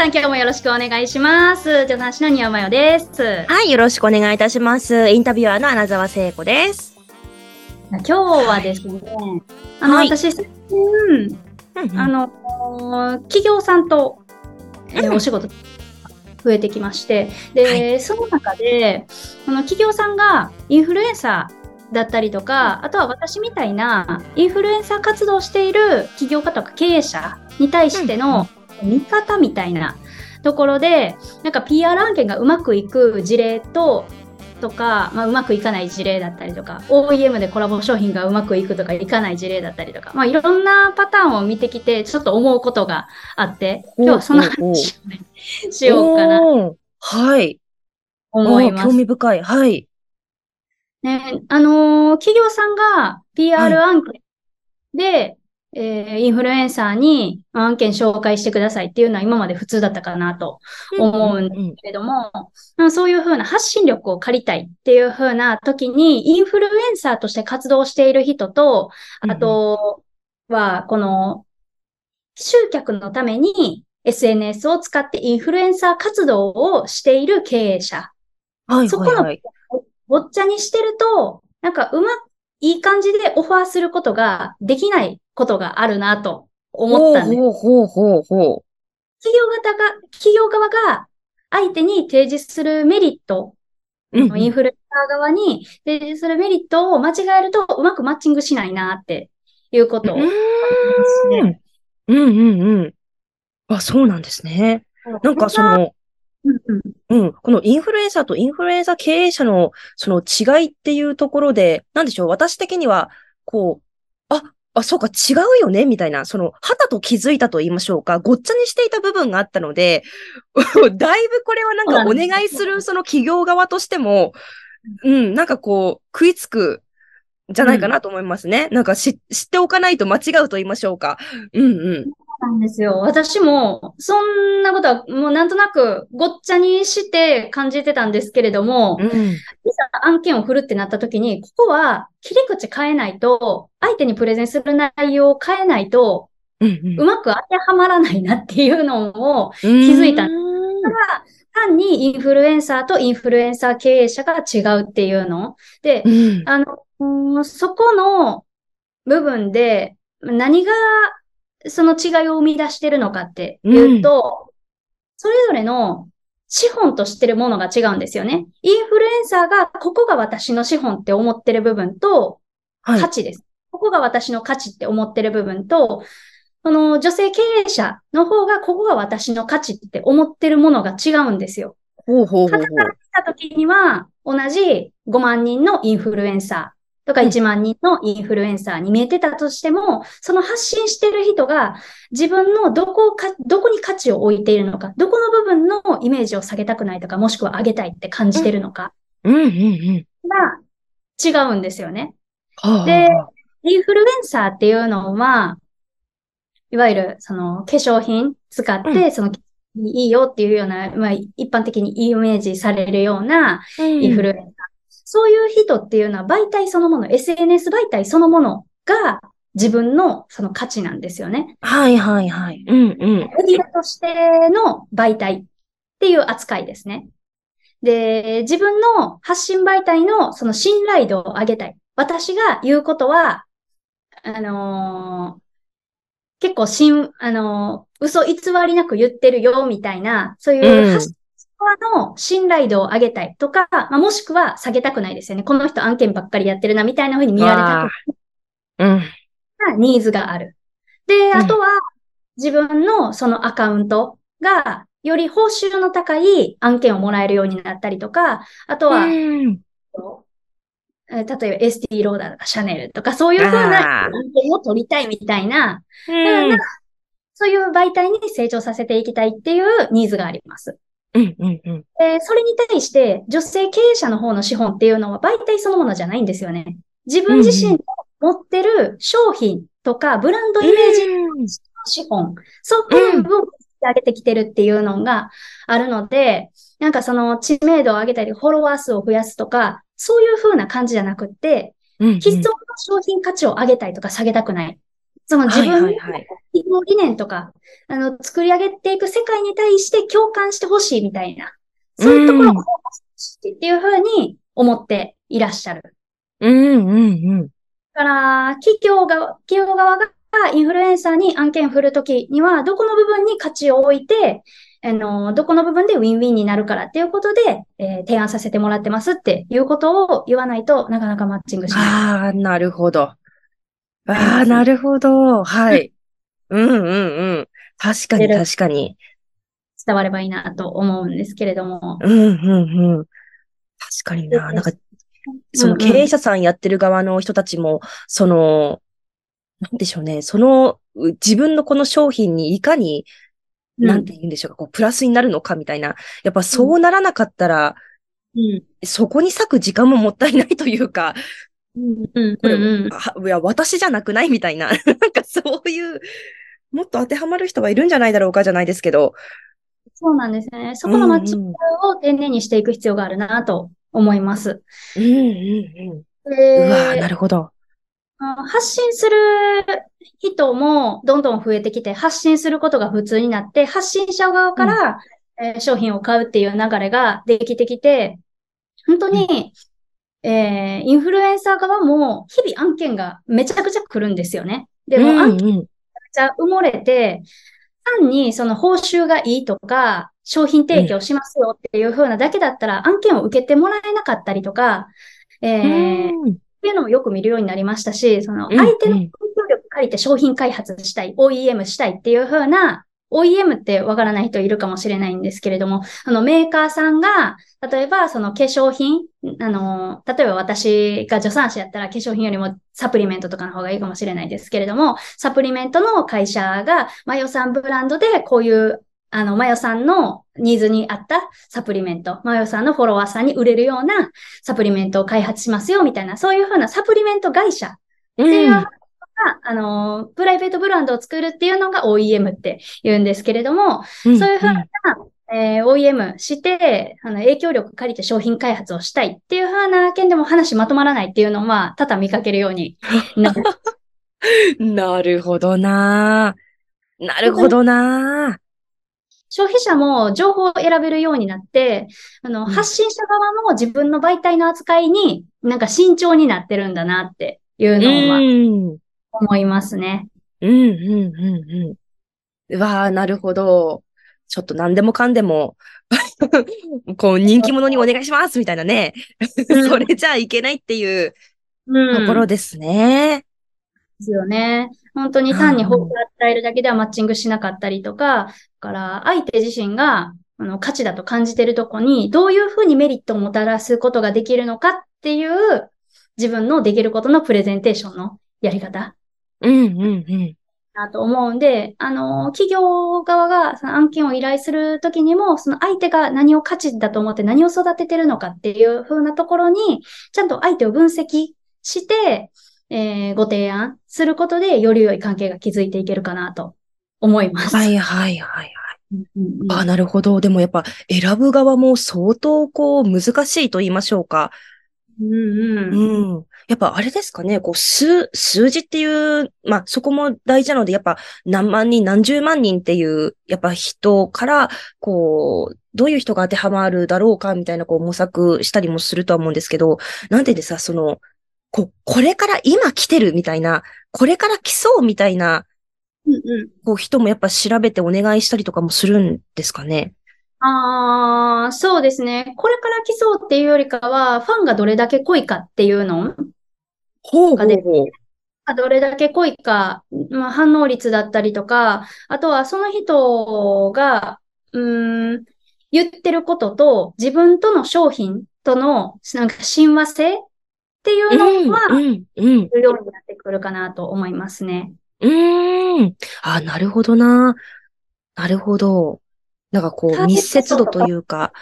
さん今日もよろしくお願いします。助産師の庭真代です。はい、よろしくお願いいたします。インタビュアーの穴澤聖子です。今日はですね、あの、はい私、最近、あの、企業さんと、えーうんお仕事増えてきまして、で、その中で、この企業さんがインフルエンサーだったりとか、あとは私みたいなインフルエンサー活動をしている起業家とか経営者に対しての見方みたいなところで、なんか PR 案件がうまくいく事例と、とか、まあ、うまくいかない事例だったりとか、OEM でコラボ商品がうまくいくとかいかない事例だったりとか、まあ、いろんなパターンを見てきて、ちょっと思うことがあって、今日はその話をね、しようかなはい。思います。興味深い。はい。ね、あのー企業さんが PR は案件で、えーインフルエンサーに案件紹介してくださいっていうのは今まで普通だったかなと思うんんけれども、まあそういうふうな発信力を借りたいっていうふうな時に、インフルエンサーとして活動している人と、あとは、この、集客のために SNS を使ってインフルエンサー活動をしている経営者。はい、そこのはい。ごっちゃにしてると、なんかうま、いい感じでオファーすることができないことがあるなと思ったんです。ほうほうほうほ企業型が、企業側が相手に提示するメリット、う。うんインフルエンサー側に提示するメリットを間違えるとうまくマッチングしないなっていうことね。うんうんうん。あ、そうなんですね。なんかその、うんうん。うん、このインフルエンサーとインフルエンサー経営者のその違いっていうところで、なんでしょう、私的には、こう、あ、あ、そうか、違うよね、みたいな、その、肌と気づいたと言いましょうか、ごっちゃにしていた部分があったので、だいぶこれはなんかお願いするその企業側としても、うん、なんかこう、食いつく、じゃないかなと思いますね。なんかし知っておかないと間違うと言いましょうか？うんうん。なんですよ。私も、そんなことは、もうなんとなく、ごっちゃにして感じてたんですけれども、うん。いざ案件を振るってなった時に、ここは切り口変えないと、相手にプレゼンする内容を変えないと、うまく当てはまらないなっていうのを、気気づいた単にインフルエンサーとインフルエンサー経営者が違うっていうの。で、うん。あの、うんそこの部分で何がその違いを生み出してるのかっていうと、それぞれの資本としてるものが違うんですよね。インフルエンサーがここが私の資本って思ってる部分とはい価。値です。ここが私の価値って思ってる部分と、その女性経営者の方がここが私の価値って思ってるものが違うんですよ。ほうほうほうほう。傍から見たときには、同じ5万人のインフルエンサーとかうん1万人のインフルエンサーに見えてたとしても、その発信してる人が自分のどこをか、どこに価値を置いているのか、どこの部分のイメージを下げたくないとか、もしくは上げたいって感じてるのかうんうんうん。が違うんですよね。はあでインフルエンサーっていうのは、いわゆるその化粧品使って、うそのいいよっていうような、まあ、一般的にイメージされるようなインフルエンサー。そういう人っていうのは媒体そのもの、SNS 媒体そのものが自分のその価値なんですよね。はいはいはい。うんうん。メディアとしての媒体っていう扱いですね。で、自分の発信媒体のその信頼度を上げたい。私が言うことは、あのー結構しん、あのー嘘偽りなく言ってるよ、みたいな、そういううん発信側の信頼度を上げたいとか、まあ、もしくは下げたくないですよね。この人案件ばっかりやってるな、みたいな風に見られたくうん。なニーズがある。で、んあとは、自分のそのアカウントが、より報酬の高い案件をもらえるようになったりとか、あとは、例えばエスティローダーとかシャネルとか、そういう風な案件を取りたいみたいな、うんそういう媒体に成長させていきたいっていうニーズがあります。うんうんうん。で、それに対して、女性経営者の方の資本っていうのは媒体そのものじゃないんですよね。自分自身の持ってる商品とか、ブランドイメージの資本、そういう部分を上げてきてるっていうのがあるので、なんかその知名度を上げたり、フォロワー数を増やすとか、そういう風な感じじゃなくって、うんうん既存の商品価値を上げたいとか下げたくない。その自分のはいはいはい理念とか、あの、作り上げていく世界に対して共感してほしいみたいな、そういうところをうんフォーカスしてっていうふうに思っていらっしゃる。うんうんうん。だから、企業が、企業側がインフルエンサーに案件振るときには、どこの部分に価値を置いて、あの、どこの部分でウィンウィンになるからっていうことで、えー提案させてもらってますっていうことを言わないとなかなかマッチングしない。ああ、なるほど。ああなるほど。はい。うんうんうん。確かに確かに。伝わればいいなと思うんですけれども。うんうんうん。確かにな。なんか、その経営者さんやってる側の人たちも、その、なんでしょうね。その、う自分のこの商品にいかに、うんなんて言うんでしょうか、こう、プラスになるのかみたいな。やっぱそうならなかったら、うん。そこに割く時間ももったいないというか。これ、うんうんあいや、私じゃなくない？みたいな。なんかそういう、もっと当てはまる人がいるんじゃないだろうかじゃないですけど。そうなんですね。そこのマッチングを丁寧にしていく必要があるなと思います。うんうんうん。でうわーなるほど。あ発信する人もどんどん増えてきて、発信することが普通になって、発信者側から、えー商品を買うっていう流れができてきて、本当に、えーインフルエンサー側も日々案件がめちゃくちゃ来るんですよね。でも、案件うんうん。ちゃ埋もれて、単にその報酬がいいとか、商品提供しますよっていう風なだけだったら、案件を受けてもらえなかったりとか、えーうんっていうのもよく見るようになりましたし、そのうん相手のうん影響力借りて商品開発したい、OEM したいっていう風な、OEM ってわからない人いるかもしれないんですけれども、あのメーカーさんが、例えばその化粧品、あの、例えば私が助産師やったら化粧品よりもサプリメントとかの方がいいかもしれないですけれども、サプリメントの会社がマヨさんブランドでこういうあの、マヨさんのニーズに合ったサプリメント、マヨさんのフォロワーさんに売れるようなサプリメントを開発しますよ、みたいな、そういうふうなサプリメント会社っていうのが、ん。あの、プライベートブランドを作るっていうのが OEM って言うんですけれども、そういうふうな、えー OEM して、あの、影響力借りて商品開発をしたいっていうふうな件でも話まとまらないっていうのは、多々見かけるようになる。なるほどな。なるほどな。消費者も情報を選べるようになって、あの、ん発信者側も自分の媒体の扱いになんか慎重になってるんだなっていううのはん。思いますね。うん、うん、うん、うん。うわあ、なるほど。ちょっと何でもかんでも、こう、人気者にお願いしますみたいなね。うんそれじゃいけないっていううん。ところですね。ですよね。本当に単に報酬を与えるだけではマッチングしなかったりとか、だから相手自身があの価値だと感じてるとこにどういうふうにメリットをもたらすことができるのかっていう自分のできることのプレゼンテーションのやり方うん、うん、うん。なと思うんで、あの、企業側がその案件を依頼するときにも、その相手が何を価値だと思って何を育ててるのかっていう風なところに、ちゃんと相手を分析して、えーご提案することで、より良い関係が築いていけるかなと思います。はい、はい、はい。うんうんうんあ、なるほど。でもやっぱ選ぶ側も相当こう難しいと言いましょうか。うんうんうん。やっぱあれですかね、こう、数、数字っていう、まあ、そこも大事なので、やっぱ何万人、何十万人っていう、やっぱ人から、こう、どういう人が当てはまるだろうか、みたいな、こう、模索したりもするとは思うんですけど、なんででさ、その、こう、これから今来てるみたいな、これから来そうみたいな、うんうんこう、人もやっぱ調べてお願いしたりとかもするんですかね。ああ、そうですね。これから来そうっていうよりかは、ファンがどれだけ濃いかっていうのほうほうほう。どれだけ濃いか、まあ、反応率だったりとか、あとはその人が、うーん、言ってることと自分との商品とのなんか親和性っていうのは、うん、うん、になってくるかなと思いますね。うーん。あ、なるほどな。なるほど。なんかこう、密接度というか。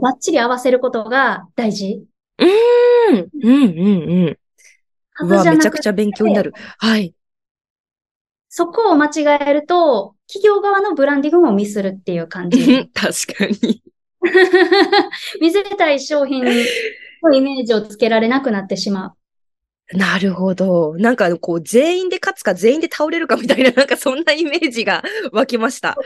バッチリ合わせることが大事。うーん。うん、うん、うん。うわ、めちゃくちゃ勉強になる。はい。そこを間違えると、企業側のブランディングもミスるっていう感じ。確かに。見せたい商品のイメージをつけられなくなってしまう。なるほど。なんかこう、全員で勝つか全員で倒れるかみたいな、なんかそんなイメージが湧きました。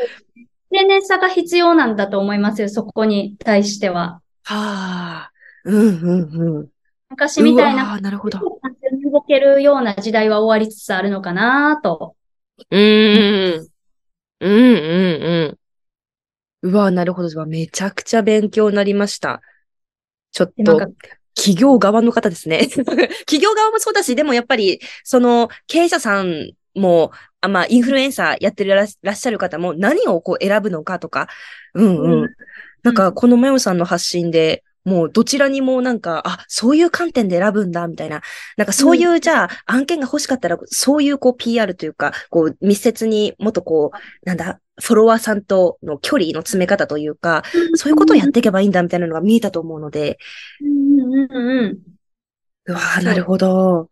丁寧さが必要なんだと思いますよ、そこに対しては。はあ。うんうんうん。昔みたいな、ーなるほど。動けるような時代は終わりつつあるのかなと。うーん。うんうんうん。うわ、なるほど。めちゃくちゃ勉強になりました。ちょっと企業側の方ですね。企業側もそうだし、でもやっぱり、その、経営者さんも、あまあ、インフルエンサーやってらっらっしゃる方も何をこう選ぶのかとか、うんうん。うんなんか、このマヨさんの発信で、もうどちらにもなんか、あ、そういう観点で選ぶんだ、みたいな。なんかそういう、じゃあ、案件が欲しかったら、そういうこう PR というか、こう密接にもっとこう、なんだ、フォロワーさんとの距離の詰め方というか、そういうことをやっていけばいいんだ、みたいなのが見えたと思うので、うんうんうんうん。うわなるほど。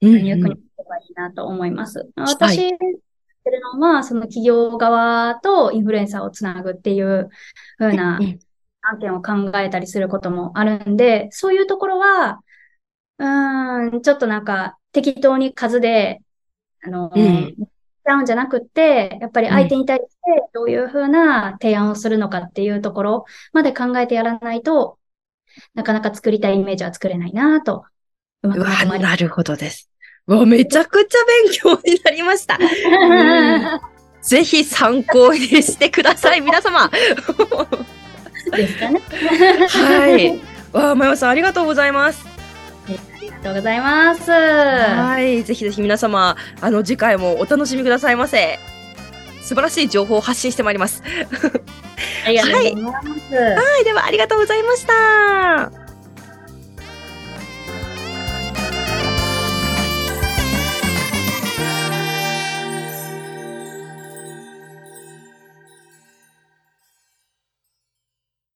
うんうんばいいなと思います。私、やってるのは、その企業側とインフルエンサーをつなぐっていう風なうん案件を考えたりすることもあるんで、そういうところは、うーん、ちょっとなんか適当に数で、あの、うんダウンじゃなくって、やっぱり相手に対してどういう風な提案をするのかっていうところまで考えてやらないと、なかなか作りたいイメージは作れないなと、うわなるほどです。うわ、めちゃくちゃ勉強になりました。んぜひ参考にしてください、皆様。ですかね。はい。わあ、まよさん、ありがとうございます。ありがとうございます。はい。ぜひぜひ皆様、あの、次回もお楽しみくださいませ。素晴らしい情報を発信してまいります。ありがとうございます。はい。では、ありがとうございました。